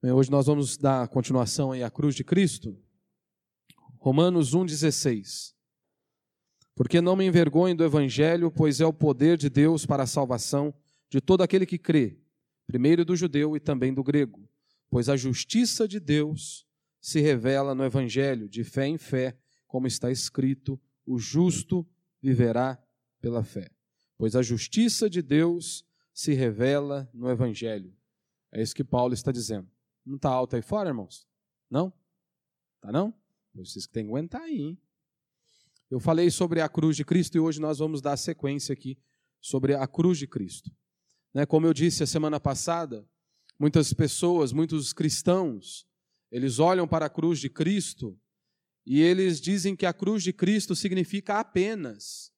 Bem, hoje nós vamos dar continuação aí à cruz de Cristo. Romanos 1,16. Porque não me envergonho do Evangelho, pois é o poder de Deus para a salvação de todo aquele que crê, primeiro do judeu e também do grego. Pois a justiça de Deus se revela no Evangelho, de fé em fé, como está escrito: o justo viverá pela fé. Pois a justiça de Deus se revela no Evangelho. É isso que Paulo está dizendo. Não está alto aí fora, irmãos? Não? Tá não? Vocês que têm que aguentar aí. Hein? Eu falei sobre a cruz de Cristo e hoje nós vamos dar sequência aqui sobre a cruz de Cristo. Né, como eu disse a semana passada, muitas pessoas, muitos cristãos, eles olham para a cruz de Cristo e eles dizem que a cruz de Cristo significa apenas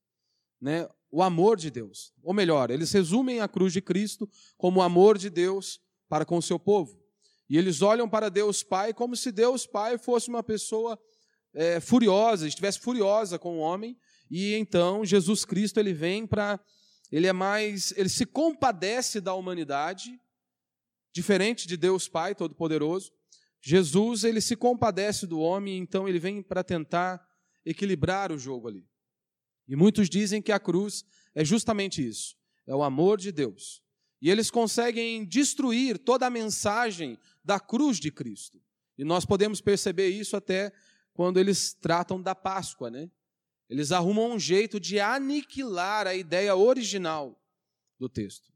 né, o amor de Deus. Ou melhor, eles resumem a cruz de Cristo como o amor de Deus para com o seu povo. E eles olham para Deus Pai como se Deus Pai fosse uma pessoa é, furiosa, estivesse furiosa com o homem, e então Jesus Cristo ele vem para. Ele é mais. Ele se compadece da humanidade, diferente de Deus Pai Todo-Poderoso. Jesus ele se compadece do homem, então ele vem para tentar equilibrar o jogo ali. E muitos dizem que a cruz é justamente isso: é o amor de Deus. E eles conseguem destruir toda a mensagem da cruz de Cristo. E nós podemos perceber isso até quando eles tratam da Páscoa, né? Eles arrumam um jeito de aniquilar a ideia original do texto.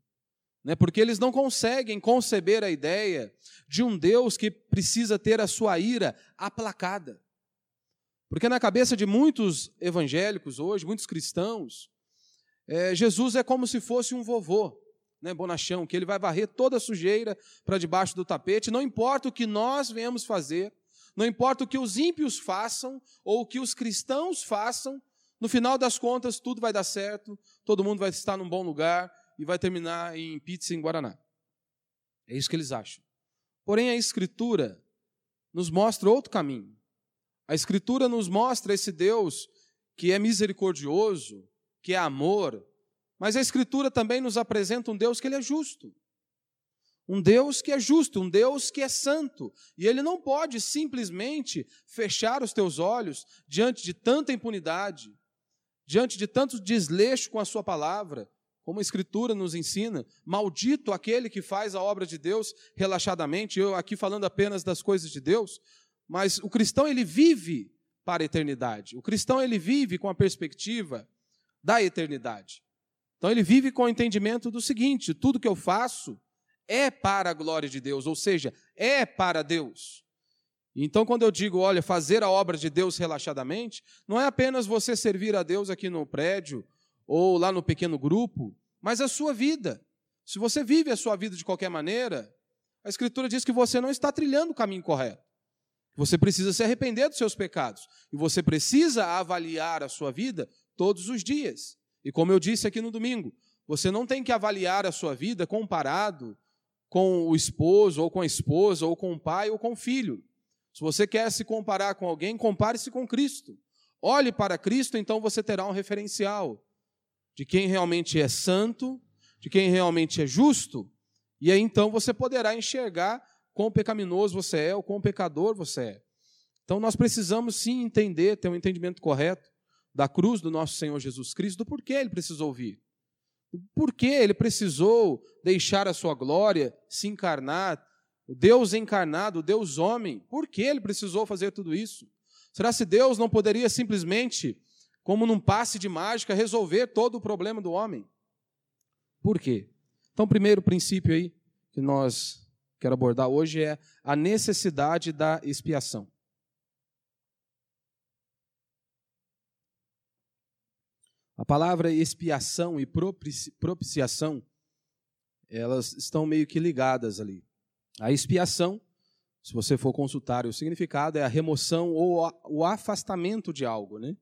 Né? Porque eles não conseguem conceber a ideia de um Deus que precisa ter a sua ira aplacada. Porque na cabeça de muitos evangélicos hoje, muitos cristãos, é, Jesus é como se fosse um vovô né, bonachão, que ele vai varrer toda a sujeira para debaixo do tapete, não importa o que nós venhamos fazer, não importa o que os ímpios façam ou o que os cristãos façam, no final das contas tudo vai dar certo, todo mundo vai estar num bom lugar e vai terminar em pizza em Guaraná. É isso que eles acham. Porém, a Escritura nos mostra outro caminho. A Escritura nos mostra esse Deus que é misericordioso, que é amor, mas a Escritura também nos apresenta um Deus que ele é justo. Um Deus que é justo, um Deus que é santo. E ele não pode simplesmente fechar os teus olhos diante de tanta impunidade, diante de tanto desleixo com a sua palavra, como a Escritura nos ensina. Maldito aquele que faz a obra de Deus relaxadamente. Eu aqui falando apenas das coisas de Deus, mas o cristão ele vive para a eternidade. O cristão ele vive com a perspectiva da eternidade. Então ele vive com o entendimento do seguinte: tudo que eu faço é para a glória de Deus, ou seja, é para Deus. Então, quando eu digo, olha, fazer a obra de Deus relaxadamente, não é apenas você servir a Deus aqui no prédio ou lá no pequeno grupo, mas a sua vida. Se você vive a sua vida de qualquer maneira, a Escritura diz que você não está trilhando o caminho correto. Você precisa se arrepender dos seus pecados. E você precisa avaliar a sua vida todos os dias. E como eu disse aqui no domingo, você não tem que avaliar a sua vida comparado com o esposo, ou com a esposa, ou com o pai, ou com o filho. Se você quer se comparar com alguém, compare-se com Cristo. Olhe para Cristo, então você terá um referencial de quem realmente é santo, de quem realmente é justo, e aí então você poderá enxergar quão pecaminoso você é ou quão pecador você é. Então nós precisamos sim entender, ter um entendimento correto da cruz do nosso Senhor Jesus Cristo, do porquê ele precisou vir. Por que ele precisou deixar a sua glória, se encarnar, o Deus encarnado, o Deus homem, por que ele precisou fazer tudo isso? Será se Deus não poderia simplesmente, como num passe de mágica, resolver todo o problema do homem? Por quê? Então, primeiro princípio aí que nós quero abordar hoje é a necessidade da expiação. A palavra expiação e propiciação, elas estão meio que ligadas ali. A expiação, se você for consultar o significado, é a remoção ou o afastamento de algo. Né?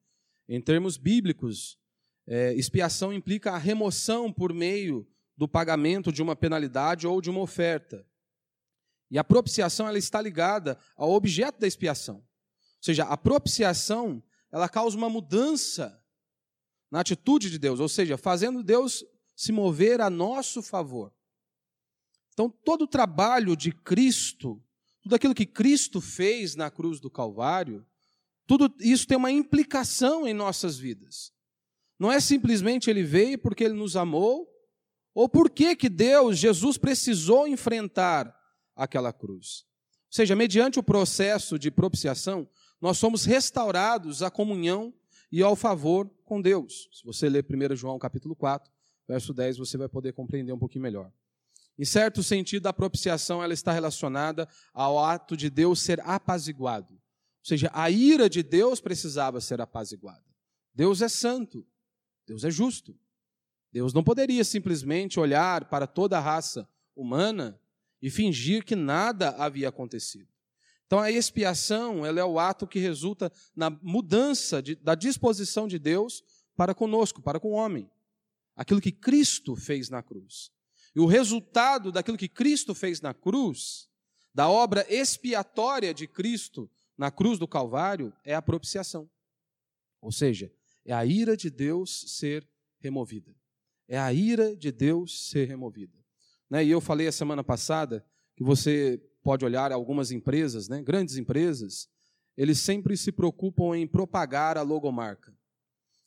Em termos bíblicos, é, expiação implica a remoção por meio do pagamento de uma penalidade ou de uma oferta. E a propiciação ela está ligada ao objeto da expiação. Ou seja, a propiciação ela causa uma mudança na atitude de Deus, ou seja, fazendo Deus se mover a nosso favor. Então, todo o trabalho de Cristo tudo aquilo que Cristo fez na cruz do Calvário, tudo isso tem uma implicação em nossas vidas. Não é simplesmente ele veio porque ele nos amou, ou porque que Deus, Jesus, precisou enfrentar aquela cruz. Ou seja, mediante o processo de propiciação, nós somos restaurados à comunhão e ao favor com Deus. Se você ler 1 João capítulo 4, verso 10, você vai poder compreender um pouquinho melhor. Em certo sentido, a propiciação ela está relacionada ao ato de Deus ser apaziguado. Ou seja, a ira de Deus precisava ser apaziguada. Deus é santo, Deus é justo. Deus não poderia simplesmente olhar para toda a raça humana e fingir que nada havia acontecido. Então a expiação ela é o ato que resulta na mudança de, da disposição de Deus para conosco, para com o homem. Aquilo que Cristo fez na cruz. E o resultado daquilo que Cristo fez na cruz, da obra expiatória de Cristo na cruz do Calvário, é a propiciação. Ou seja, é a ira de Deus ser removida. É a ira de Deus ser removida. Né? E eu falei a semana passada que você pode olhar algumas empresas, né? grandes empresas, eles sempre se preocupam em propagar a logomarca.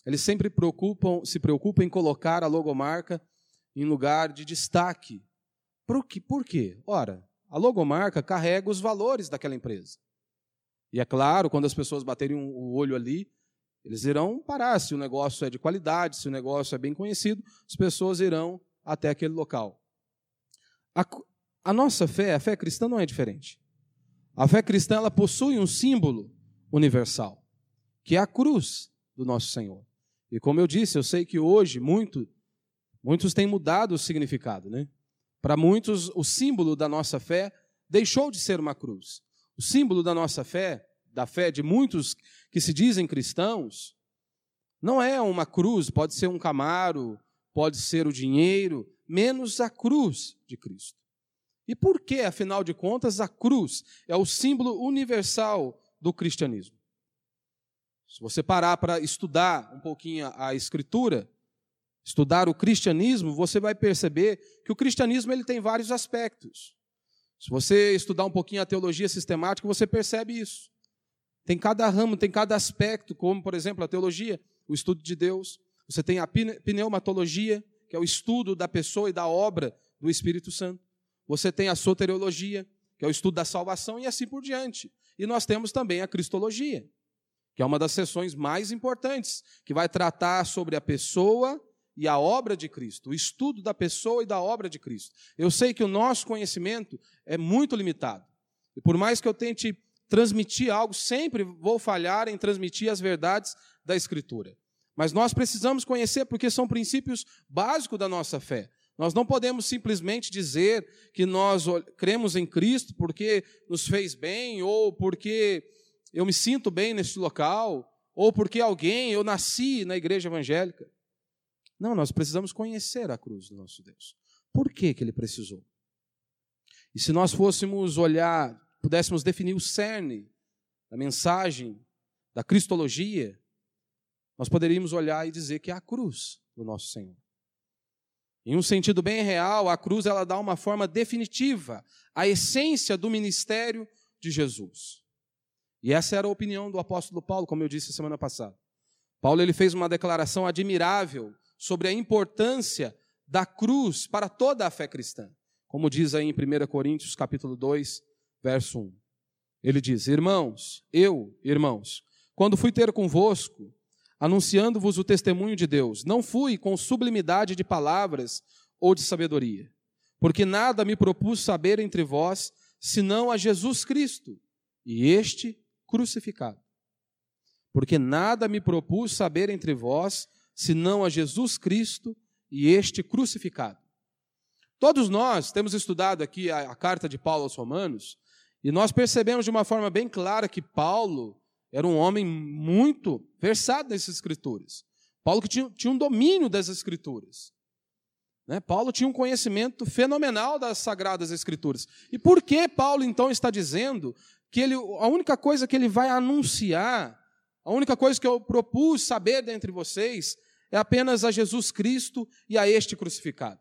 Eles sempre preocupam, se preocupam em colocar a logomarca em lugar de destaque. Por quê? Por quê? Ora, a logomarca carrega os valores daquela empresa. E é claro, quando as pessoas baterem o olho ali, eles irão parar. Se o negócio é de qualidade, se o negócio é bem conhecido, as pessoas irão até aquele local. A, a nossa fé, a fé cristã, não é diferente. A fé cristã ela possui um símbolo universal, que é a cruz do nosso Senhor. E como eu disse, eu sei que hoje muito, muitos têm mudado o significado. Né? Para muitos, o símbolo da nossa fé deixou de ser uma cruz. O símbolo da nossa fé da fé de muitos que se dizem cristãos, não é uma cruz, pode ser um camaro, pode ser o dinheiro, menos a cruz de Cristo. E por que, afinal de contas, a cruz é o símbolo universal do cristianismo? Se você parar para estudar um pouquinho a Escritura, estudar o cristianismo, você vai perceber que o cristianismo ele tem vários aspectos. Se você estudar um pouquinho a teologia sistemática, você percebe isso. Tem cada ramo, tem cada aspecto, como, por exemplo, a teologia, o estudo de Deus. Você tem a pneumatologia, que é o estudo da pessoa e da obra do Espírito Santo. Você tem a soteriologia, que é o estudo da salvação, e assim por diante. E nós temos também a cristologia, que é uma das sessões mais importantes, que vai tratar sobre a pessoa e a obra de Cristo, o estudo da pessoa e da obra de Cristo. Eu sei que o nosso conhecimento é muito limitado. E por mais que eu tente transmitir algo, sempre vou falhar em transmitir as verdades da Escritura. Mas nós precisamos conhecer porque são princípios básicos da nossa fé. Nós não podemos simplesmente dizer que nós cremos em Cristo porque nos fez bem, ou porque eu me sinto bem neste local, ou porque alguém, eu nasci na igreja evangélica. Não, nós precisamos conhecer a cruz do nosso Deus. Por que, que ele precisou? E se nós fôssemos olhar pudéssemos definir o cerne da mensagem, da cristologia, nós poderíamos olhar e dizer que é a cruz do nosso Senhor. Em um sentido bem real, a cruz ela dá uma forma definitiva à essência do ministério de Jesus. E essa era a opinião do apóstolo Paulo, como eu disse semana passada. Paulo ele fez uma declaração admirável sobre a importância da cruz para toda a fé cristã. Como diz aí em 1 Coríntios, capítulo 2, verso 1. Ele diz: Irmãos, eu, irmãos, quando fui ter convosco, anunciando-vos o testemunho de Deus, não fui com sublimidade de palavras ou de sabedoria, porque nada me propus saber entre vós, senão a Jesus Cristo e este crucificado. Porque nada me propus saber entre vós, senão a Jesus Cristo e este crucificado. Todos nós temos estudado aqui a, a carta de Paulo aos Romanos, e nós percebemos de uma forma bem clara que Paulo era um homem muito versado nessas escrituras. Paulo que tinha, tinha um domínio das escrituras. Né? Paulo tinha um conhecimento fenomenal das sagradas escrituras. E por que Paulo então está dizendo que ele, a única coisa que ele vai anunciar, a única coisa que eu propus saber dentre vocês é apenas a Jesus Cristo e a este crucificado?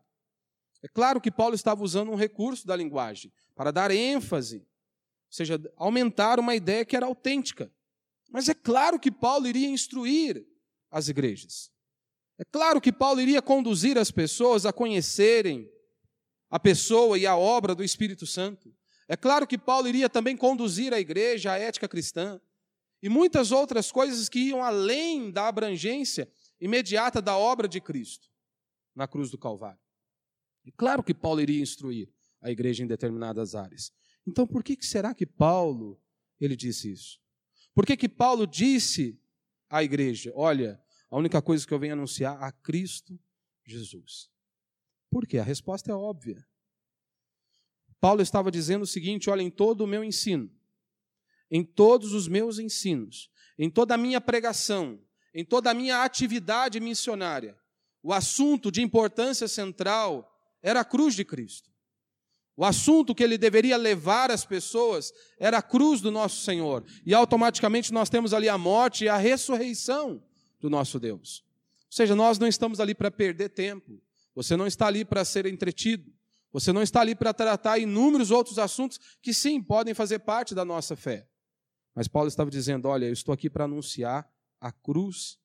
É claro que Paulo estava usando um recurso da linguagem para dar ênfase seja, aumentar uma ideia que era autêntica. Mas é claro que Paulo iria instruir as igrejas. É claro que Paulo iria conduzir as pessoas a conhecerem a pessoa e a obra do Espírito Santo. É claro que Paulo iria também conduzir a igreja à ética cristã e muitas outras coisas que iam além da abrangência imediata da obra de Cristo na cruz do Calvário. E claro que Paulo iria instruir a igreja em determinadas áreas. Então, por que será que Paulo ele disse isso? Por que, que Paulo disse à igreja: Olha, a única coisa que eu venho anunciar a Cristo Jesus? Por quê? A resposta é óbvia. Paulo estava dizendo o seguinte: olha, em todo o meu ensino, em todos os meus ensinos, em toda a minha pregação, em toda a minha atividade missionária, o assunto de importância central era a cruz de Cristo. O assunto que ele deveria levar as pessoas era a cruz do nosso Senhor. E automaticamente nós temos ali a morte e a ressurreição do nosso Deus. Ou seja, nós não estamos ali para perder tempo. Você não está ali para ser entretido. Você não está ali para tratar inúmeros outros assuntos que sim podem fazer parte da nossa fé. Mas Paulo estava dizendo: olha, eu estou aqui para anunciar a cruz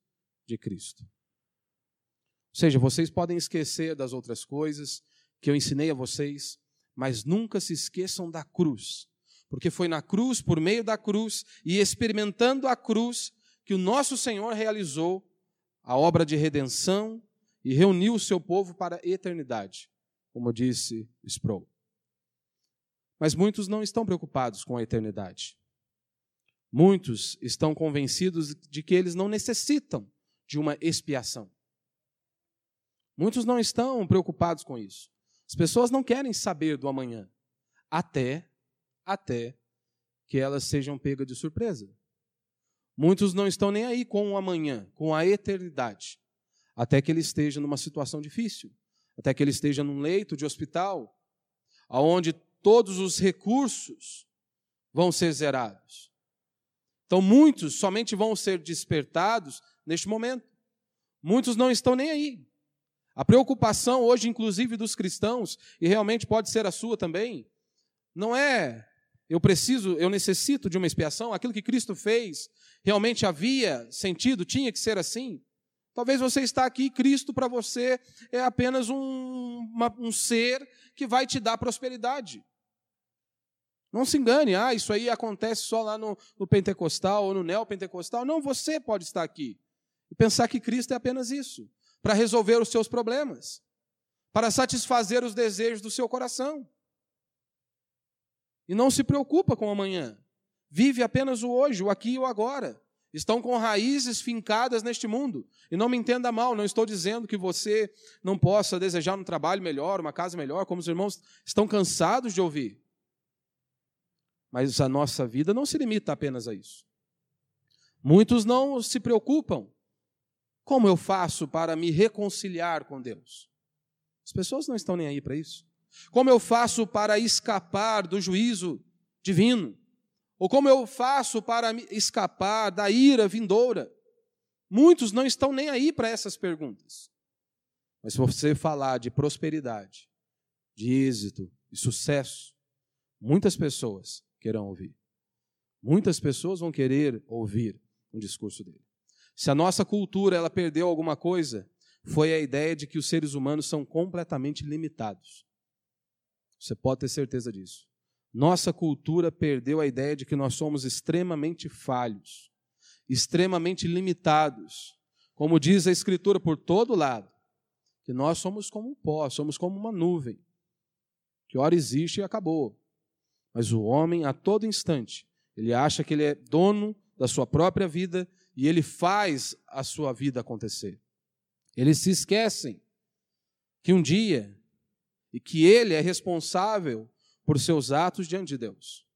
de Cristo. Ou seja, vocês podem esquecer das outras coisas que eu ensinei a vocês, mas nunca se esqueçam da cruz, porque foi na cruz, por meio da cruz e experimentando a cruz, que o nosso Senhor realizou a obra de redenção e reuniu o seu povo para a eternidade, como disse Sproul. Mas muitos não estão preocupados com a eternidade. Muitos estão convencidos de que eles não necessitam de uma expiação. Muitos não estão preocupados com isso. As pessoas não querem saber do amanhã, até até que elas sejam pegas de surpresa. Muitos não estão nem aí com o amanhã, com a eternidade, até que ele esteja numa situação difícil, até que ele esteja num leito de hospital, aonde todos os recursos vão ser zerados. Então, muitos somente vão ser despertados neste momento. Muitos não estão nem aí. A preocupação hoje, inclusive dos cristãos, e realmente pode ser a sua também, não é eu preciso, eu necessito de uma expiação, aquilo que Cristo fez realmente havia sentido, tinha que ser assim. Talvez você está aqui, Cristo para você é apenas um, uma, um ser que vai te dar prosperidade. Não se engane, ah, isso aí acontece só lá no, no pentecostal ou no neopentecostal. Não, você pode estar aqui e pensar que Cristo é apenas isso para resolver os seus problemas, para satisfazer os desejos do seu coração. E não se preocupa com o amanhã. Vive apenas o hoje, o aqui e o agora. Estão com raízes fincadas neste mundo. E não me entenda mal, não estou dizendo que você não possa desejar um trabalho melhor, uma casa melhor, como os irmãos estão cansados de ouvir. Mas a nossa vida não se limita apenas a isso. Muitos não se preocupam como eu faço para me reconciliar com Deus? As pessoas não estão nem aí para isso. Como eu faço para escapar do juízo divino? Ou como eu faço para escapar da ira vindoura? Muitos não estão nem aí para essas perguntas. Mas se você falar de prosperidade, de êxito e sucesso, muitas pessoas querão ouvir. Muitas pessoas vão querer ouvir um discurso dele. Se a nossa cultura ela perdeu alguma coisa, foi a ideia de que os seres humanos são completamente limitados. Você pode ter certeza disso. Nossa cultura perdeu a ideia de que nós somos extremamente falhos, extremamente limitados. Como diz a Escritura por todo lado, que nós somos como um pó, somos como uma nuvem, que ora existe e acabou. Mas o homem, a todo instante, ele acha que ele é dono da sua própria vida e ele faz a sua vida acontecer. Eles se esquecem que um dia e que ele é responsável por seus atos diante de Deus.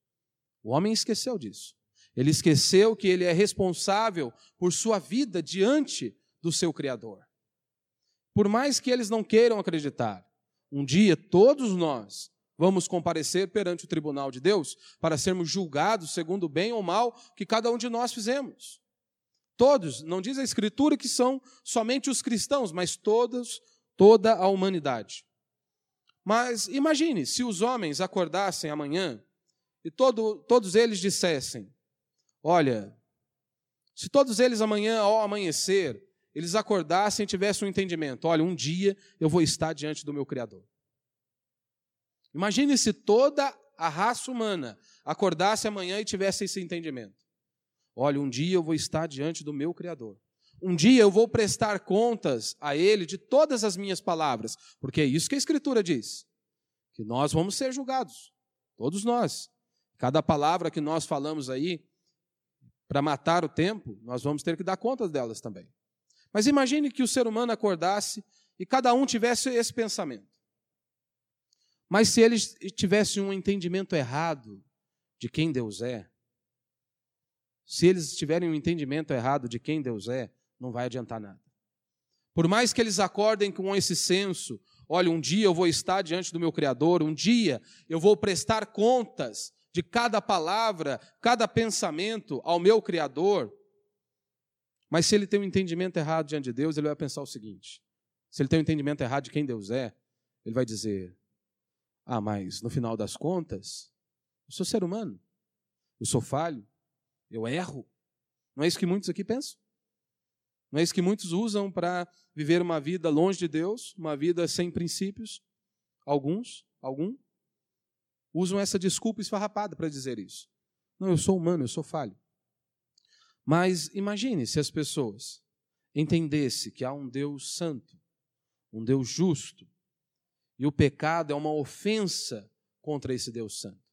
O homem esqueceu disso. Ele esqueceu que ele é responsável por sua vida diante do seu Criador. Por mais que eles não queiram acreditar, um dia todos nós vamos comparecer perante o tribunal de Deus para sermos julgados segundo o bem ou mal que cada um de nós fizemos. Todos, não diz a Escritura que são somente os cristãos, mas todos, toda a humanidade. Mas imagine se os homens acordassem amanhã e todo, todos eles dissessem: Olha, se todos eles amanhã, ao amanhecer, eles acordassem e tivessem um entendimento: olha, um dia eu vou estar diante do meu Criador. Imagine se toda a raça humana acordasse amanhã e tivesse esse entendimento. Olha, um dia eu vou estar diante do meu Criador. Um dia eu vou prestar contas a Ele de todas as minhas palavras, porque é isso que a Escritura diz: que nós vamos ser julgados, todos nós. Cada palavra que nós falamos aí, para matar o tempo, nós vamos ter que dar conta delas também. Mas imagine que o ser humano acordasse e cada um tivesse esse pensamento. Mas se eles tivessem um entendimento errado de quem Deus é, se eles tiverem um entendimento errado de quem Deus é, não vai adiantar nada. Por mais que eles acordem com esse senso, olha, um dia eu vou estar diante do meu Criador, um dia eu vou prestar contas de cada palavra, cada pensamento ao meu Criador. Mas se ele tem um entendimento errado diante de Deus, ele vai pensar o seguinte: se ele tem um entendimento errado de quem Deus é, ele vai dizer: Ah, mas no final das contas, eu sou ser humano, eu sou falho, eu erro. Não é isso que muitos aqui pensam? Não é isso que muitos usam para viver uma vida longe de Deus, uma vida sem princípios? Alguns, algum, usam essa desculpa esfarrapada para dizer isso. Não, eu sou humano, eu sou falho. Mas imagine se as pessoas entendessem que há um Deus santo, um Deus justo, e o pecado é uma ofensa contra esse Deus santo.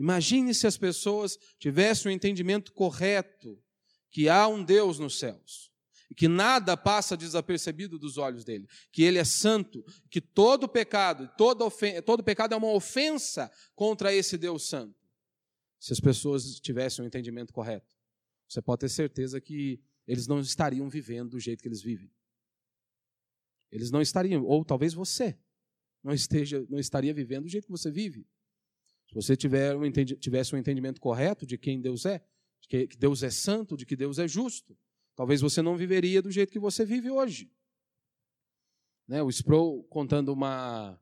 Imagine se as pessoas tivessem o um entendimento correto que há um Deus nos céus e que nada passa desapercebido dos olhos dele, que ele é santo, que todo pecado, todo, ofen todo pecado é uma ofensa contra esse Deus santo. Se as pessoas tivessem o um entendimento correto, você pode ter certeza que eles não estariam vivendo do jeito que eles vivem. Eles não estariam, ou talvez você não esteja, não estaria vivendo do jeito que você vive. Se você tiver um, tivesse um entendimento correto de quem Deus é, de que Deus é santo, de que Deus é justo, talvez você não viveria do jeito que você vive hoje. Né? O Sproul, contando uma,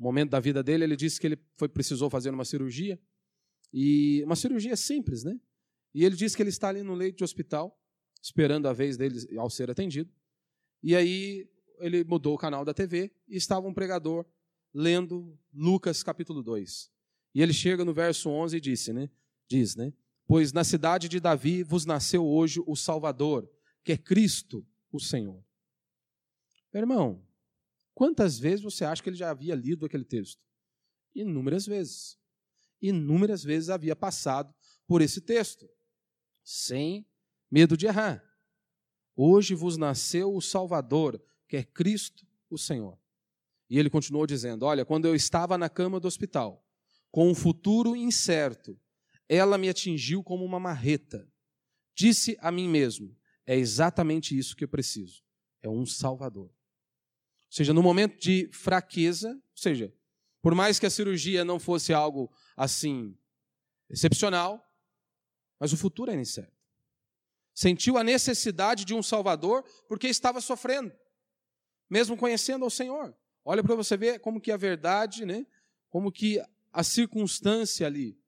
um momento da vida dele, ele disse que ele foi, precisou fazer uma cirurgia, e uma cirurgia simples, né? E ele disse que ele está ali no leito de hospital, esperando a vez dele ao ser atendido. E aí ele mudou o canal da TV e estava um pregador lendo Lucas capítulo 2. E ele chega no verso 11 e disse, né? Diz, né? Pois na cidade de Davi vos nasceu hoje o Salvador, que é Cristo, o Senhor. Meu irmão, quantas vezes você acha que ele já havia lido aquele texto? Inúmeras vezes. Inúmeras vezes havia passado por esse texto, sem medo de errar. Hoje vos nasceu o Salvador, que é Cristo, o Senhor. E ele continuou dizendo: Olha, quando eu estava na cama do hospital, com um futuro incerto, ela me atingiu como uma marreta. Disse a mim mesmo: é exatamente isso que eu preciso. É um Salvador. Ou seja, no momento de fraqueza, ou seja, por mais que a cirurgia não fosse algo assim excepcional, mas o futuro era incerto. Sentiu a necessidade de um Salvador porque estava sofrendo, mesmo conhecendo ao Senhor. Olha para você ver como que a verdade, né? Como que a circunstância ali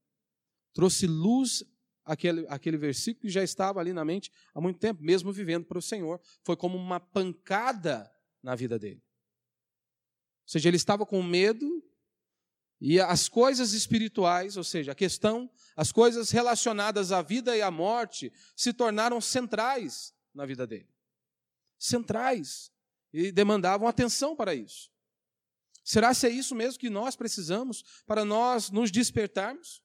trouxe luz àquele, àquele versículo que já estava ali na mente há muito tempo, mesmo vivendo para o Senhor. Foi como uma pancada na vida dele. Ou seja, ele estava com medo e as coisas espirituais, ou seja, a questão, as coisas relacionadas à vida e à morte, se tornaram centrais na vida dele. Centrais. E demandavam atenção para isso. Será se é isso mesmo que nós precisamos para nós nos despertarmos?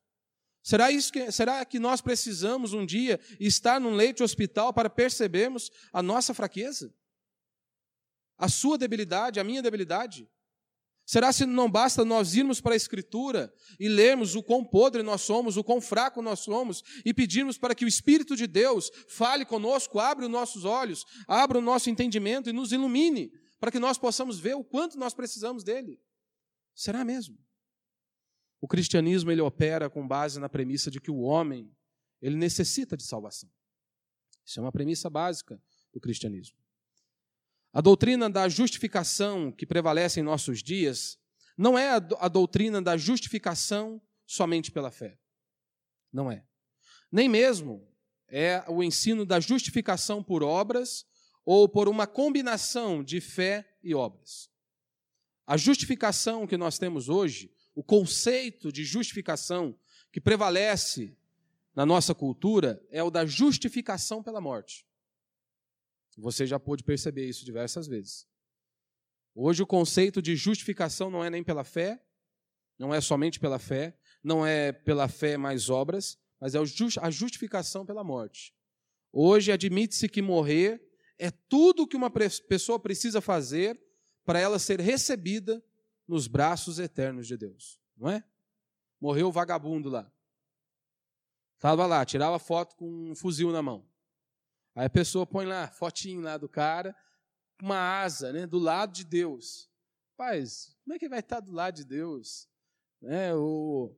Será, isso que, será que nós precisamos um dia estar num leito hospital para percebermos a nossa fraqueza? A sua debilidade, a minha debilidade? Será se não basta nós irmos para a Escritura e lermos o quão podre nós somos, o quão fraco nós somos, e pedirmos para que o Espírito de Deus fale conosco, abra os nossos olhos, abra o nosso entendimento e nos ilumine, para que nós possamos ver o quanto nós precisamos dele? Será mesmo? O cristianismo ele opera com base na premissa de que o homem ele necessita de salvação. Isso é uma premissa básica do cristianismo. A doutrina da justificação que prevalece em nossos dias não é a doutrina da justificação somente pela fé. Não é. Nem mesmo é o ensino da justificação por obras ou por uma combinação de fé e obras. A justificação que nós temos hoje, o conceito de justificação que prevalece na nossa cultura é o da justificação pela morte. Você já pôde perceber isso diversas vezes. Hoje o conceito de justificação não é nem pela fé, não é somente pela fé, não é pela fé mais obras, mas é a justificação pela morte. Hoje admite-se que morrer é tudo que uma pessoa precisa fazer para ela ser recebida nos braços eternos de Deus, não é? Morreu o vagabundo lá. Estava lá, tirava foto com um fuzil na mão. Aí a pessoa põe lá, fotinho lá do cara, uma asa, né, do lado de Deus. Paz, como é que vai estar do lado de Deus? Né, o,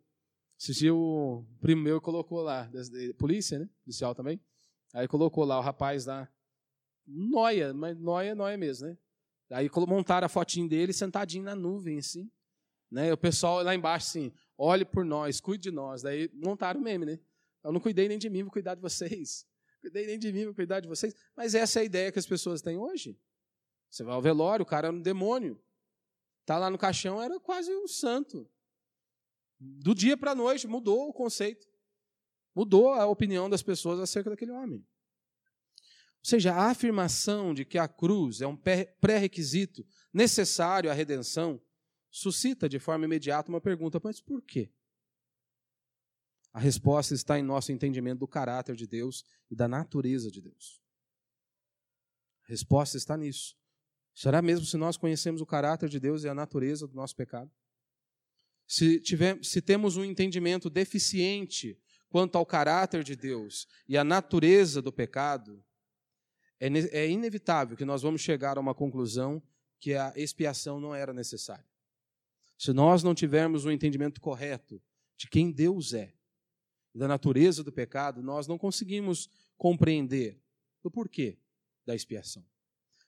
esse dia o primo meu colocou lá, polícia, né, policial também, aí colocou lá o rapaz lá, noia, mas noia, noia mesmo, né? Aí montaram a fotinho dele sentadinho na nuvem, assim. Né? O pessoal lá embaixo, assim, olhe por nós, cuide de nós. Daí montaram o meme, né? Eu não cuidei nem de mim, vou cuidar de vocês. Cuidei nem de mim, vou cuidar de vocês. Mas essa é a ideia que as pessoas têm hoje. Você vai ao velório, o cara era um demônio. Tá lá no caixão, era quase um santo. Do dia para a noite mudou o conceito. Mudou a opinião das pessoas acerca daquele homem. Ou seja, a afirmação de que a cruz é um pré-requisito necessário à redenção suscita de forma imediata uma pergunta: mas por quê? A resposta está em nosso entendimento do caráter de Deus e da natureza de Deus. A resposta está nisso. Será mesmo se nós conhecemos o caráter de Deus e a natureza do nosso pecado? Se, tiver, se temos um entendimento deficiente quanto ao caráter de Deus e à natureza do pecado, é, é inevitável que nós vamos chegar a uma conclusão que a expiação não era necessária. Se nós não tivermos um entendimento correto de quem Deus é da natureza do pecado, nós não conseguimos compreender o porquê da expiação.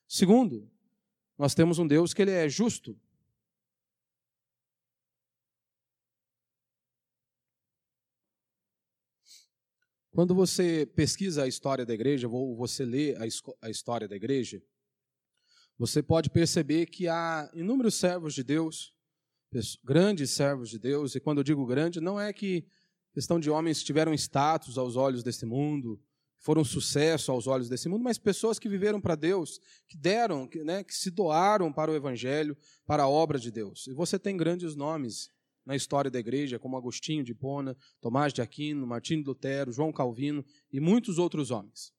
Segundo, nós temos um Deus que ele é justo. Quando você pesquisa a história da igreja, ou você lê a história da igreja, você pode perceber que há inúmeros servos de Deus, grandes servos de Deus, e quando eu digo grande, não é que questão de homens que tiveram status aos olhos deste mundo, foram sucesso aos olhos desse mundo, mas pessoas que viveram para Deus, que deram, que, né, que se doaram para o Evangelho, para a obra de Deus. E você tem grandes nomes na história da igreja, como Agostinho de Pona, Tomás de Aquino, Martinho Lutero, João Calvino e muitos outros homens.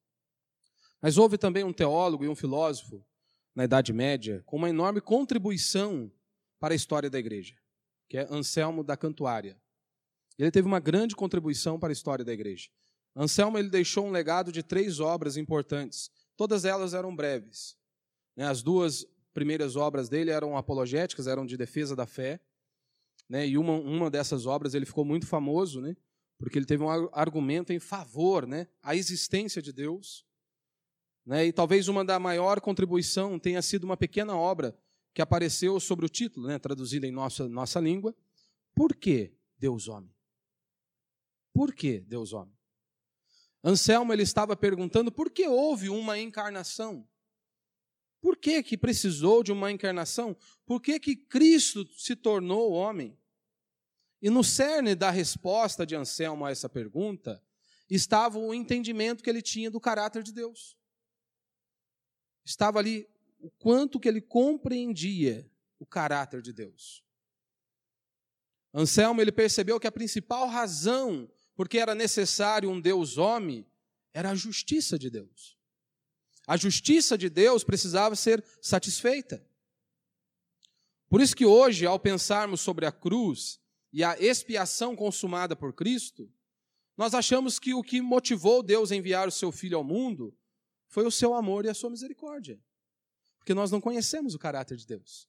Mas houve também um teólogo e um filósofo na Idade Média com uma enorme contribuição para a história da igreja, que é Anselmo da Cantuária. Ele teve uma grande contribuição para a história da igreja. Anselmo ele deixou um legado de três obras importantes. Todas elas eram breves. Né? As duas primeiras obras dele eram apologéticas, eram de defesa da fé. Né? E uma, uma dessas obras ele ficou muito famoso, né? porque ele teve um argumento em favor né? à existência de Deus. Né? E talvez uma da maior contribuição tenha sido uma pequena obra que apareceu sobre o título, né? traduzida em nossa, nossa língua. Por que Deus homem? Por que Deus homem? Anselmo ele estava perguntando por que houve uma encarnação. Por que, que precisou de uma encarnação? Por que, que Cristo se tornou homem? E no cerne da resposta de Anselmo a essa pergunta estava o entendimento que ele tinha do caráter de Deus. Estava ali o quanto que ele compreendia o caráter de Deus. Anselmo ele percebeu que a principal razão porque era necessário um Deus homem, era a justiça de Deus. A justiça de Deus precisava ser satisfeita. Por isso que hoje, ao pensarmos sobre a cruz e a expiação consumada por Cristo, nós achamos que o que motivou Deus a enviar o seu filho ao mundo foi o seu amor e a sua misericórdia. Porque nós não conhecemos o caráter de Deus.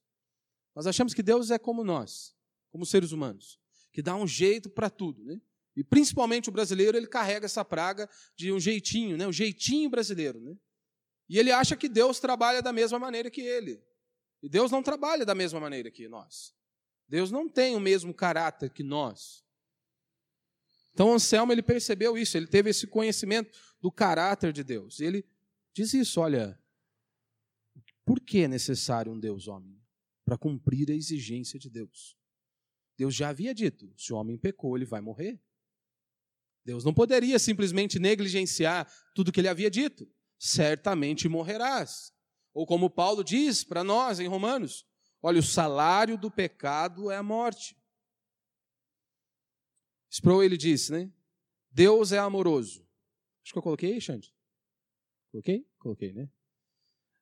Nós achamos que Deus é como nós, como seres humanos, que dá um jeito para tudo, né? E principalmente o brasileiro, ele carrega essa praga de um jeitinho, né? um jeitinho brasileiro. Né? E ele acha que Deus trabalha da mesma maneira que ele. E Deus não trabalha da mesma maneira que nós. Deus não tem o mesmo caráter que nós. Então Anselmo ele percebeu isso, ele teve esse conhecimento do caráter de Deus. E ele diz isso, olha, por que é necessário um Deus homem? Para cumprir a exigência de Deus. Deus já havia dito: se o homem pecou, ele vai morrer. Deus não poderia simplesmente negligenciar tudo que ele havia dito. Certamente morrerás. Ou como Paulo diz para nós em Romanos: olha, o salário do pecado é a morte. Sproul ele disse, né? Deus é amoroso. Acho que eu coloquei, Xande? Coloquei? Coloquei, né?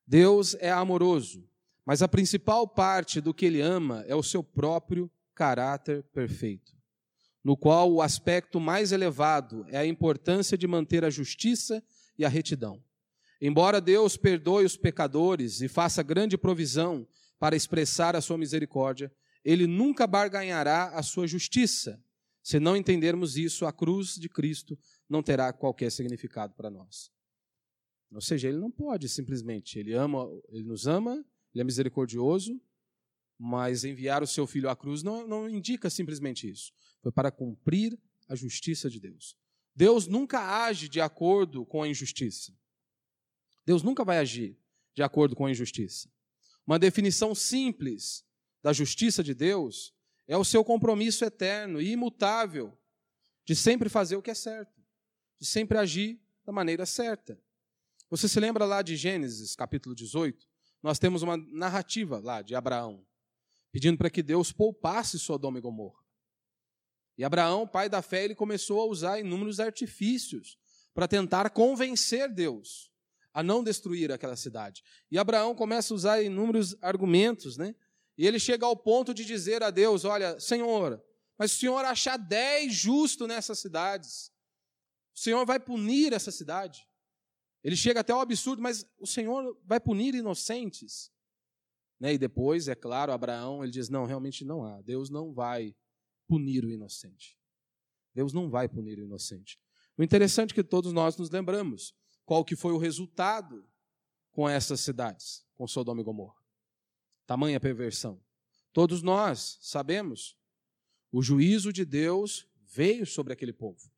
Deus é amoroso, mas a principal parte do que ele ama é o seu próprio caráter perfeito, no qual o aspecto mais elevado é a importância de manter a justiça e a retidão. Embora Deus perdoe os pecadores e faça grande provisão para expressar a sua misericórdia, ele nunca barganhará a sua justiça. Se não entendermos isso, a cruz de Cristo não terá qualquer significado para nós. Ou seja, ele não pode simplesmente, ele ama, ele nos ama, ele é misericordioso, mas enviar o seu filho à cruz não, não indica simplesmente isso. Foi para cumprir a justiça de Deus. Deus nunca age de acordo com a injustiça. Deus nunca vai agir de acordo com a injustiça. Uma definição simples da justiça de Deus é o seu compromisso eterno e imutável de sempre fazer o que é certo, de sempre agir da maneira certa. Você se lembra lá de Gênesis, capítulo 18? Nós temos uma narrativa lá de Abraão pedindo para que Deus poupasse Sodoma e Gomorra. E Abraão, pai da fé, ele começou a usar inúmeros artifícios para tentar convencer Deus a não destruir aquela cidade. E Abraão começa a usar inúmeros argumentos, né? E ele chega ao ponto de dizer a Deus: Olha, Senhor, mas se o Senhor achar dez justos nessas cidades, o Senhor vai punir essa cidade. Ele chega até ao absurdo, mas o Senhor vai punir inocentes. Né? E depois, é claro, Abraão ele diz: não, realmente não há. Deus não vai punir o inocente. Deus não vai punir o inocente. O interessante é que todos nós nos lembramos qual que foi o resultado com essas cidades, com Sodoma e Gomorra. Tamanha perversão. Todos nós sabemos, o juízo de Deus veio sobre aquele povo.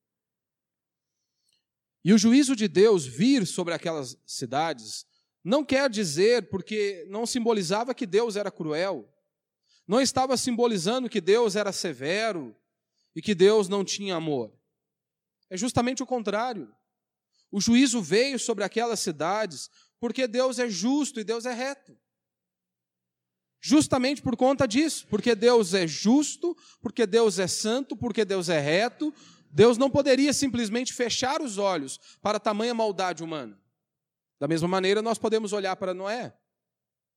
E o juízo de Deus vir sobre aquelas cidades não quer dizer, porque não simbolizava que Deus era cruel, não estava simbolizando que Deus era severo e que Deus não tinha amor. É justamente o contrário. O juízo veio sobre aquelas cidades porque Deus é justo e Deus é reto. Justamente por conta disso, porque Deus é justo, porque Deus é santo, porque Deus é reto, Deus não poderia simplesmente fechar os olhos para tamanha maldade humana. Da mesma maneira, nós podemos olhar para Noé.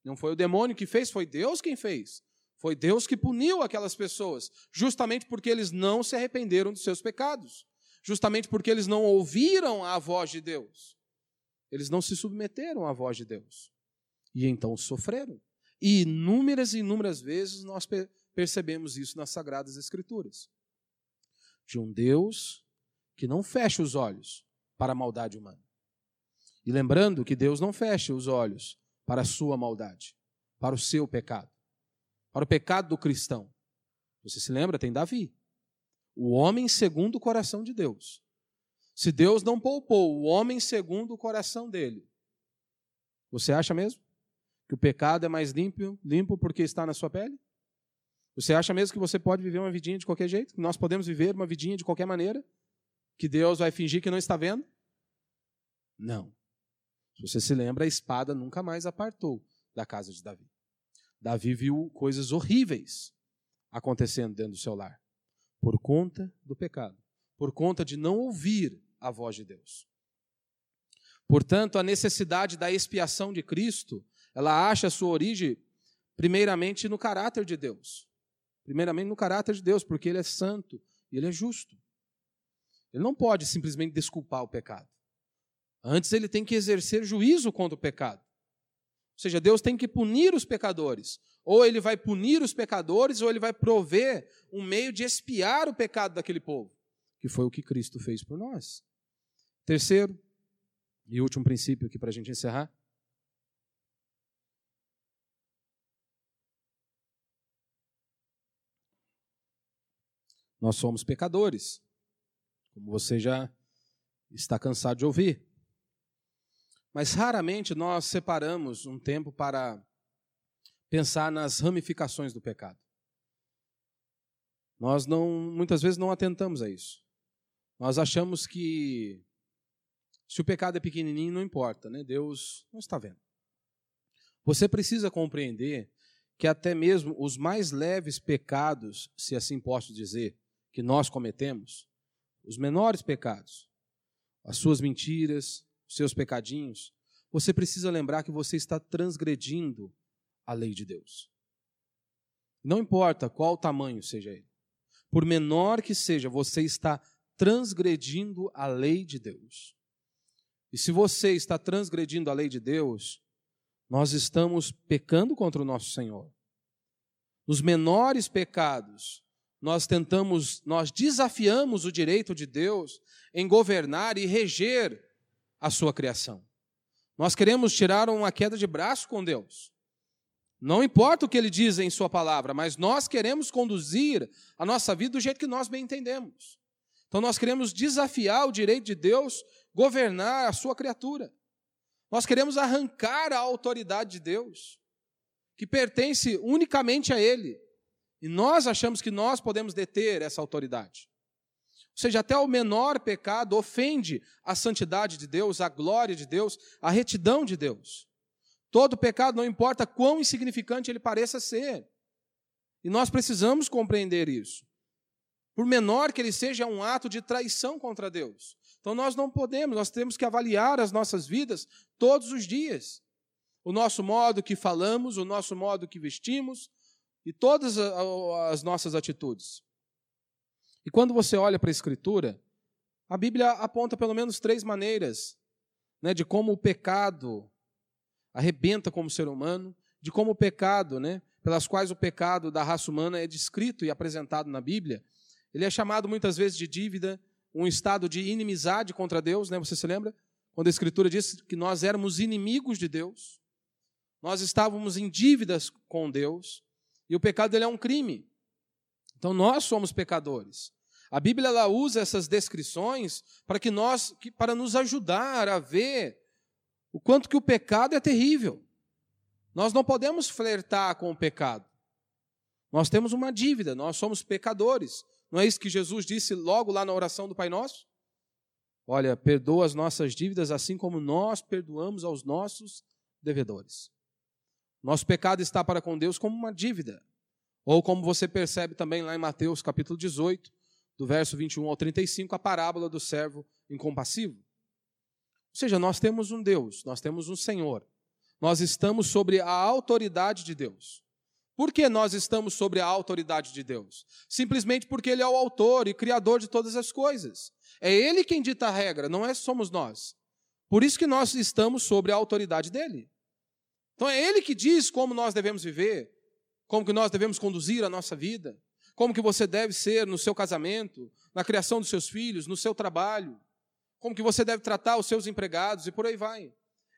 Não foi o demônio que fez, foi Deus quem fez. Foi Deus que puniu aquelas pessoas, justamente porque eles não se arrependeram dos seus pecados, justamente porque eles não ouviram a voz de Deus. Eles não se submeteram à voz de Deus. E então sofreram. E inúmeras e inúmeras vezes nós percebemos isso nas Sagradas Escrituras. De um Deus que não fecha os olhos para a maldade humana. E lembrando que Deus não fecha os olhos para a sua maldade, para o seu pecado, para o pecado do cristão. Você se lembra? Tem Davi, o homem segundo o coração de Deus. Se Deus não poupou o homem segundo o coração dele, você acha mesmo que o pecado é mais limpo, limpo porque está na sua pele? Você acha mesmo que você pode viver uma vidinha de qualquer jeito? Que nós podemos viver uma vidinha de qualquer maneira? Que Deus vai fingir que não está vendo? Não. Se você se lembra, a espada nunca mais apartou da casa de Davi. Davi viu coisas horríveis acontecendo dentro do seu lar, por conta do pecado, por conta de não ouvir a voz de Deus. Portanto, a necessidade da expiação de Cristo, ela acha sua origem primeiramente no caráter de Deus. Primeiramente no caráter de Deus, porque ele é santo e ele é justo. Ele não pode simplesmente desculpar o pecado. Antes ele tem que exercer juízo contra o pecado. Ou seja, Deus tem que punir os pecadores. Ou ele vai punir os pecadores, ou ele vai prover um meio de expiar o pecado daquele povo, que foi o que Cristo fez por nós. Terceiro e último princípio aqui para a gente encerrar. Nós somos pecadores. como você já está cansado de ouvir. Mas raramente nós separamos um tempo para pensar nas ramificações do pecado. Nós não, muitas vezes não atentamos a isso. Nós achamos que se o pecado é pequenininho, não importa, né? Deus não está vendo. Você precisa compreender que até mesmo os mais leves pecados, se assim posso dizer, que nós cometemos, os menores pecados, as suas mentiras, seus pecadinhos, você precisa lembrar que você está transgredindo a lei de Deus. Não importa qual tamanho seja ele. Por menor que seja, você está transgredindo a lei de Deus. E se você está transgredindo a lei de Deus, nós estamos pecando contra o nosso Senhor. Nos menores pecados, nós tentamos, nós desafiamos o direito de Deus em governar e reger a sua criação. Nós queremos tirar uma queda de braço com Deus. Não importa o que ele diz em sua palavra, mas nós queremos conduzir a nossa vida do jeito que nós bem entendemos. Então nós queremos desafiar o direito de Deus governar a sua criatura. Nós queremos arrancar a autoridade de Deus, que pertence unicamente a Ele. E nós achamos que nós podemos deter essa autoridade. Ou seja, até o menor pecado ofende a santidade de Deus, a glória de Deus, a retidão de Deus. Todo pecado, não importa quão insignificante ele pareça ser. E nós precisamos compreender isso. Por menor que ele seja, é um ato de traição contra Deus. Então nós não podemos, nós temos que avaliar as nossas vidas todos os dias. O nosso modo que falamos, o nosso modo que vestimos e todas as nossas atitudes. E quando você olha para a Escritura, a Bíblia aponta pelo menos três maneiras né, de como o pecado arrebenta como ser humano, de como o pecado, né, pelas quais o pecado da raça humana é descrito e apresentado na Bíblia, ele é chamado muitas vezes de dívida, um estado de inimizade contra Deus, né? Você se lembra? Quando a Escritura diz que nós éramos inimigos de Deus, nós estávamos em dívidas com Deus, e o pecado dele é um crime. Então nós somos pecadores. A Bíblia ela usa essas descrições para que nós, para nos ajudar a ver o quanto que o pecado é terrível. Nós não podemos flertar com o pecado. Nós temos uma dívida, nós somos pecadores. Não é isso que Jesus disse logo lá na oração do Pai Nosso? Olha, perdoa as nossas dívidas assim como nós perdoamos aos nossos devedores. Nosso pecado está para com Deus como uma dívida. Ou como você percebe também lá em Mateus capítulo 18, do verso 21 ao 35, a parábola do servo incompassivo. Ou seja, nós temos um Deus, nós temos um Senhor. Nós estamos sobre a autoridade de Deus. Por que nós estamos sobre a autoridade de Deus? Simplesmente porque Ele é o autor e criador de todas as coisas. É Ele quem dita a regra, não é somos nós. Por isso que nós estamos sobre a autoridade dele. Então é Ele que diz como nós devemos viver, como que nós devemos conduzir a nossa vida, como que você deve ser no seu casamento, na criação dos seus filhos, no seu trabalho, como que você deve tratar os seus empregados e por aí vai.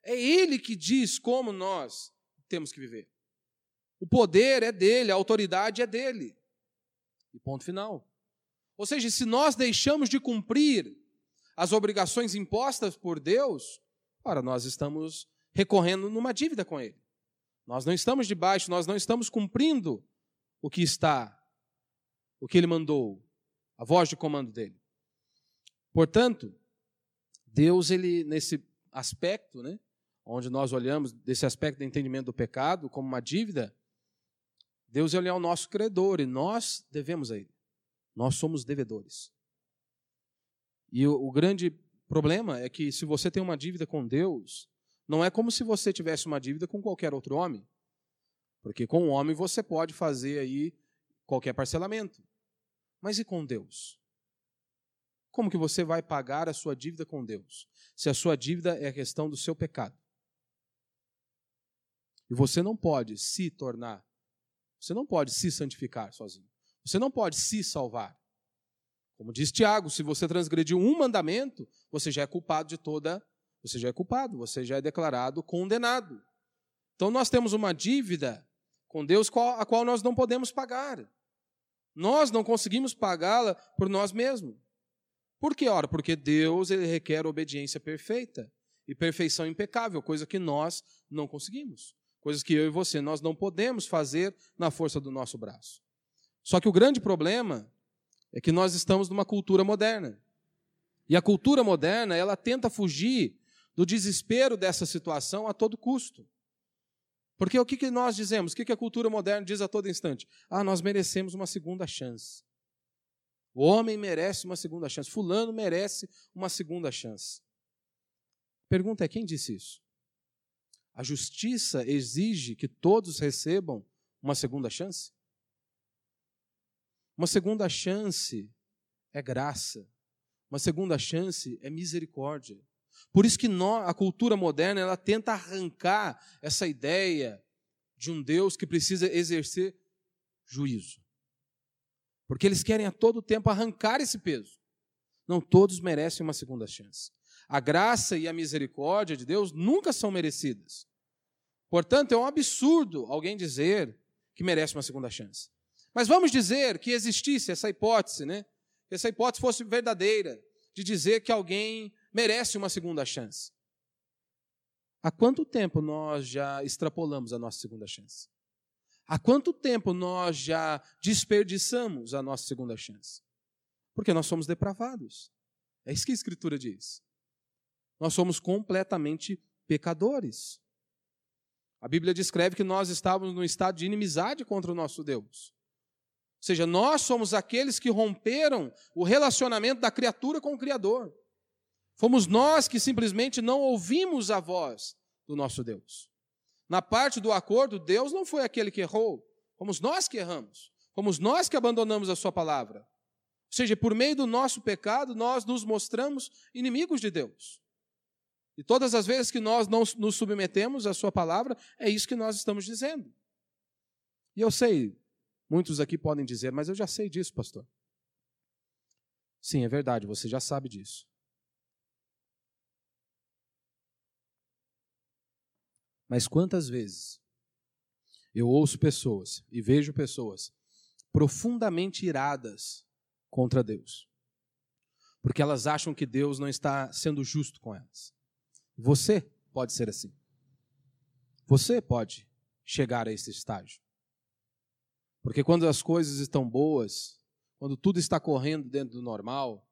É Ele que diz como nós temos que viver. O poder é dele, a autoridade é dele. E ponto final. Ou seja, se nós deixamos de cumprir as obrigações impostas por Deus, ora, nós estamos recorrendo numa dívida com Ele. Nós não estamos debaixo, nós não estamos cumprindo o que está, o que Ele mandou, a voz de comando dele. Portanto, Deus, ele, nesse aspecto, né, onde nós olhamos desse aspecto do entendimento do pecado como uma dívida, Deus ele é o nosso credor e nós devemos a Ele. Nós somos devedores. E o, o grande problema é que se você tem uma dívida com Deus, não é como se você tivesse uma dívida com qualquer outro homem. Porque com o homem você pode fazer aí qualquer parcelamento. Mas e com Deus? Como que você vai pagar a sua dívida com Deus? Se a sua dívida é a questão do seu pecado. E você não pode se tornar você não pode se santificar sozinho. Você não pode se salvar. Como diz Tiago, se você transgrediu um mandamento, você já é culpado de toda, você já é culpado, você já é declarado condenado. Então nós temos uma dívida com Deus a qual nós não podemos pagar. Nós não conseguimos pagá-la por nós mesmos. Por que ora? Porque Deus ele requer obediência perfeita e perfeição impecável, coisa que nós não conseguimos. Coisas que eu e você nós não podemos fazer na força do nosso braço. Só que o grande problema é que nós estamos numa cultura moderna. E a cultura moderna, ela tenta fugir do desespero dessa situação a todo custo. Porque o que, nós dizemos? O que, a cultura moderna diz a todo instante? Ah, nós merecemos uma segunda chance. O homem merece uma segunda chance. Fulano merece uma segunda chance. Pergunta é: quem disse isso? A justiça exige que todos recebam uma segunda chance? Uma segunda chance é graça. Uma segunda chance é misericórdia. Por isso que nós, a cultura moderna ela tenta arrancar essa ideia de um Deus que precisa exercer juízo. Porque eles querem a todo tempo arrancar esse peso. Não todos merecem uma segunda chance. A graça e a misericórdia de Deus nunca são merecidas. Portanto, é um absurdo alguém dizer que merece uma segunda chance. Mas vamos dizer que existisse essa hipótese, né? Que essa hipótese fosse verdadeira, de dizer que alguém merece uma segunda chance. Há quanto tempo nós já extrapolamos a nossa segunda chance? Há quanto tempo nós já desperdiçamos a nossa segunda chance? Porque nós somos depravados. É isso que a Escritura diz. Nós somos completamente pecadores. A Bíblia descreve que nós estávamos num estado de inimizade contra o nosso Deus. Ou seja, nós somos aqueles que romperam o relacionamento da criatura com o Criador. Fomos nós que simplesmente não ouvimos a voz do nosso Deus. Na parte do acordo, Deus não foi aquele que errou, fomos nós que erramos, fomos nós que abandonamos a Sua palavra. Ou seja, por meio do nosso pecado, nós nos mostramos inimigos de Deus. E todas as vezes que nós não nos submetemos à Sua palavra, é isso que nós estamos dizendo. E eu sei, muitos aqui podem dizer, mas eu já sei disso, pastor. Sim, é verdade, você já sabe disso. Mas quantas vezes eu ouço pessoas e vejo pessoas profundamente iradas contra Deus, porque elas acham que Deus não está sendo justo com elas. Você pode ser assim. Você pode chegar a esse estágio. Porque quando as coisas estão boas, quando tudo está correndo dentro do normal,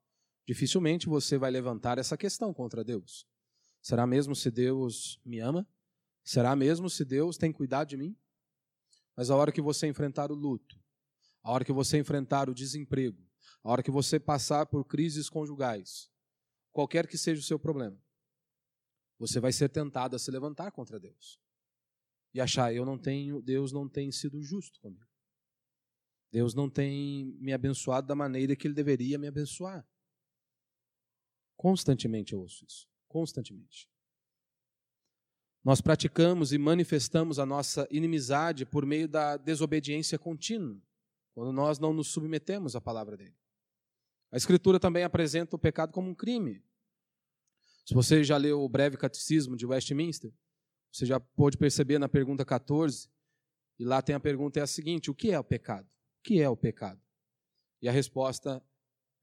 dificilmente você vai levantar essa questão contra Deus. Será mesmo se Deus me ama? Será mesmo se Deus tem cuidado de mim? Mas a hora que você enfrentar o luto, a hora que você enfrentar o desemprego, a hora que você passar por crises conjugais, qualquer que seja o seu problema, você vai ser tentado a se levantar contra Deus e achar eu não tenho, Deus não tem sido justo comigo. Deus não tem me abençoado da maneira que ele deveria me abençoar. Constantemente eu ouço isso, constantemente. Nós praticamos e manifestamos a nossa inimizade por meio da desobediência contínua, quando nós não nos submetemos à palavra dele. A Escritura também apresenta o pecado como um crime. Se você já leu o breve catecismo de Westminster, você já pôde perceber na pergunta 14, e lá tem a pergunta é a seguinte: o que é o pecado? O que é o pecado? E a resposta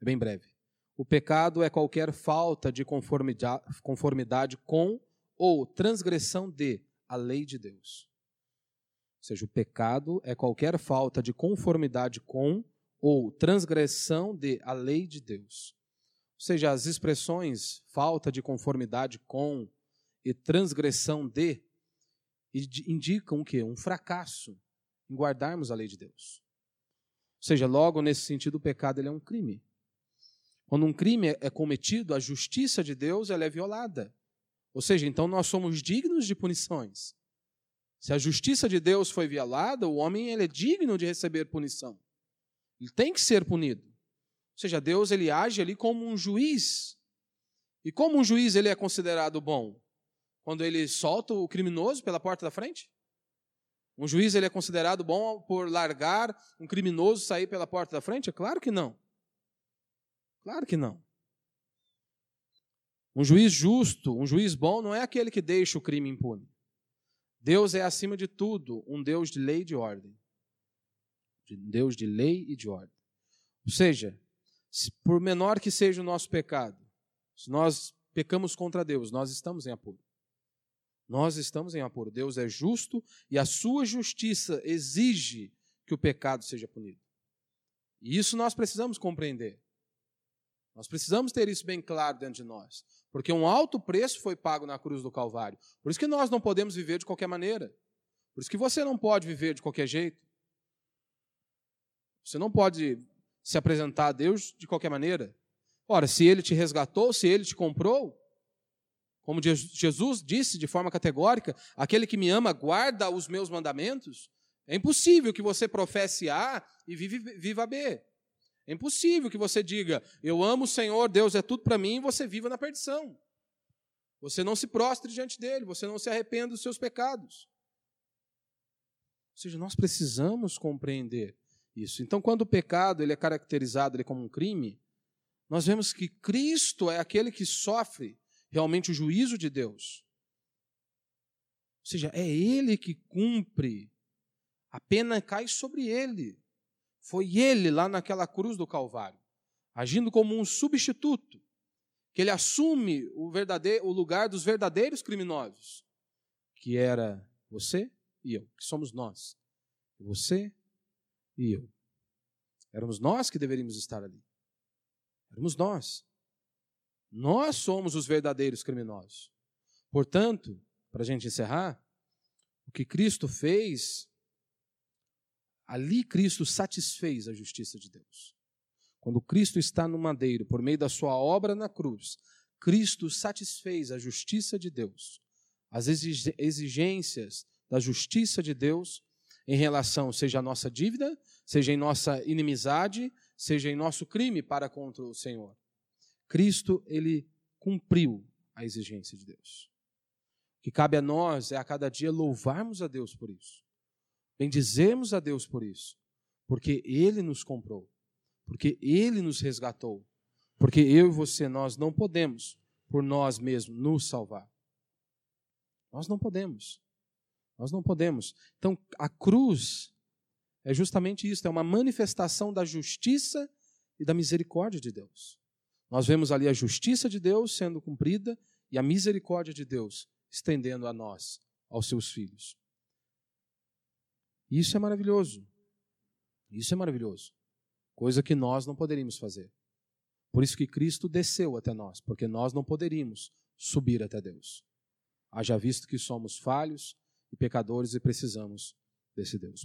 é bem breve. O pecado é qualquer falta de conformidade, conformidade com ou transgressão de a lei de Deus. Ou seja, o pecado é qualquer falta de conformidade com ou transgressão de a lei de Deus. Ou seja, as expressões falta de conformidade com e transgressão de indicam o quê? Um fracasso em guardarmos a lei de Deus. Ou seja, logo nesse sentido, o pecado ele é um crime. Quando um crime é cometido, a justiça de Deus ela é violada. Ou seja, então nós somos dignos de punições. Se a justiça de Deus foi violada, o homem ele é digno de receber punição. Ele tem que ser punido. Ou seja, Deus ele age ali como um juiz. E como um juiz ele é considerado bom? Quando ele solta o criminoso pela porta da frente? Um juiz ele é considerado bom por largar um criminoso sair pela porta da frente? É claro que não. Claro que não. Um juiz justo, um juiz bom, não é aquele que deixa o crime impune. Deus é, acima de tudo, um Deus de lei e de ordem. Um Deus de lei e de ordem. Ou seja, por menor que seja o nosso pecado, se nós pecamos contra Deus, nós estamos em apuro. Nós estamos em apuro. Deus é justo e a sua justiça exige que o pecado seja punido. E isso nós precisamos compreender. Nós precisamos ter isso bem claro dentro de nós. Porque um alto preço foi pago na cruz do Calvário. Por isso que nós não podemos viver de qualquer maneira. Por isso que você não pode viver de qualquer jeito. Você não pode se apresentar a Deus de qualquer maneira. Ora, se ele te resgatou, se ele te comprou, como Jesus disse de forma categórica, aquele que me ama guarda os meus mandamentos, é impossível que você professe A e viva B. É impossível que você diga, eu amo o Senhor, Deus é tudo para mim, e você viva na perdição. Você não se prostre diante dele, você não se arrependa dos seus pecados. Ou seja, nós precisamos compreender isso. Então, quando o pecado ele é caracterizado ele como um crime, nós vemos que Cristo é aquele que sofre realmente o juízo de Deus. Ou seja, é Ele que cumpre, a pena cai sobre Ele. Foi Ele lá naquela cruz do Calvário, agindo como um substituto, que Ele assume o, verdadeiro, o lugar dos verdadeiros criminosos, que era você e eu, que somos nós. Você e eu. Éramos nós que deveríamos estar ali. Éramos nós. Nós somos os verdadeiros criminosos. Portanto, para a gente encerrar, o que Cristo fez, ali Cristo satisfez a justiça de Deus. Quando Cristo está no madeiro, por meio da sua obra na cruz, Cristo satisfez a justiça de Deus, as exigências da justiça de Deus em relação, seja a nossa dívida, seja em nossa inimizade, seja em nosso crime para contra o Senhor. Cristo, ele cumpriu a exigência de Deus. O que cabe a nós é a cada dia louvarmos a Deus por isso, bendizermos a Deus por isso, porque Ele nos comprou, porque Ele nos resgatou, porque eu e você, nós não podemos, por nós mesmos, nos salvar. Nós não podemos. Nós não podemos. Então, a cruz é justamente isso, é uma manifestação da justiça e da misericórdia de Deus. Nós vemos ali a justiça de Deus sendo cumprida e a misericórdia de Deus estendendo a nós, aos seus filhos. Isso é maravilhoso. Isso é maravilhoso. Coisa que nós não poderíamos fazer. Por isso que Cristo desceu até nós, porque nós não poderíamos subir até Deus. Haja visto que somos falhos, e pecadores e precisamos desse Deus.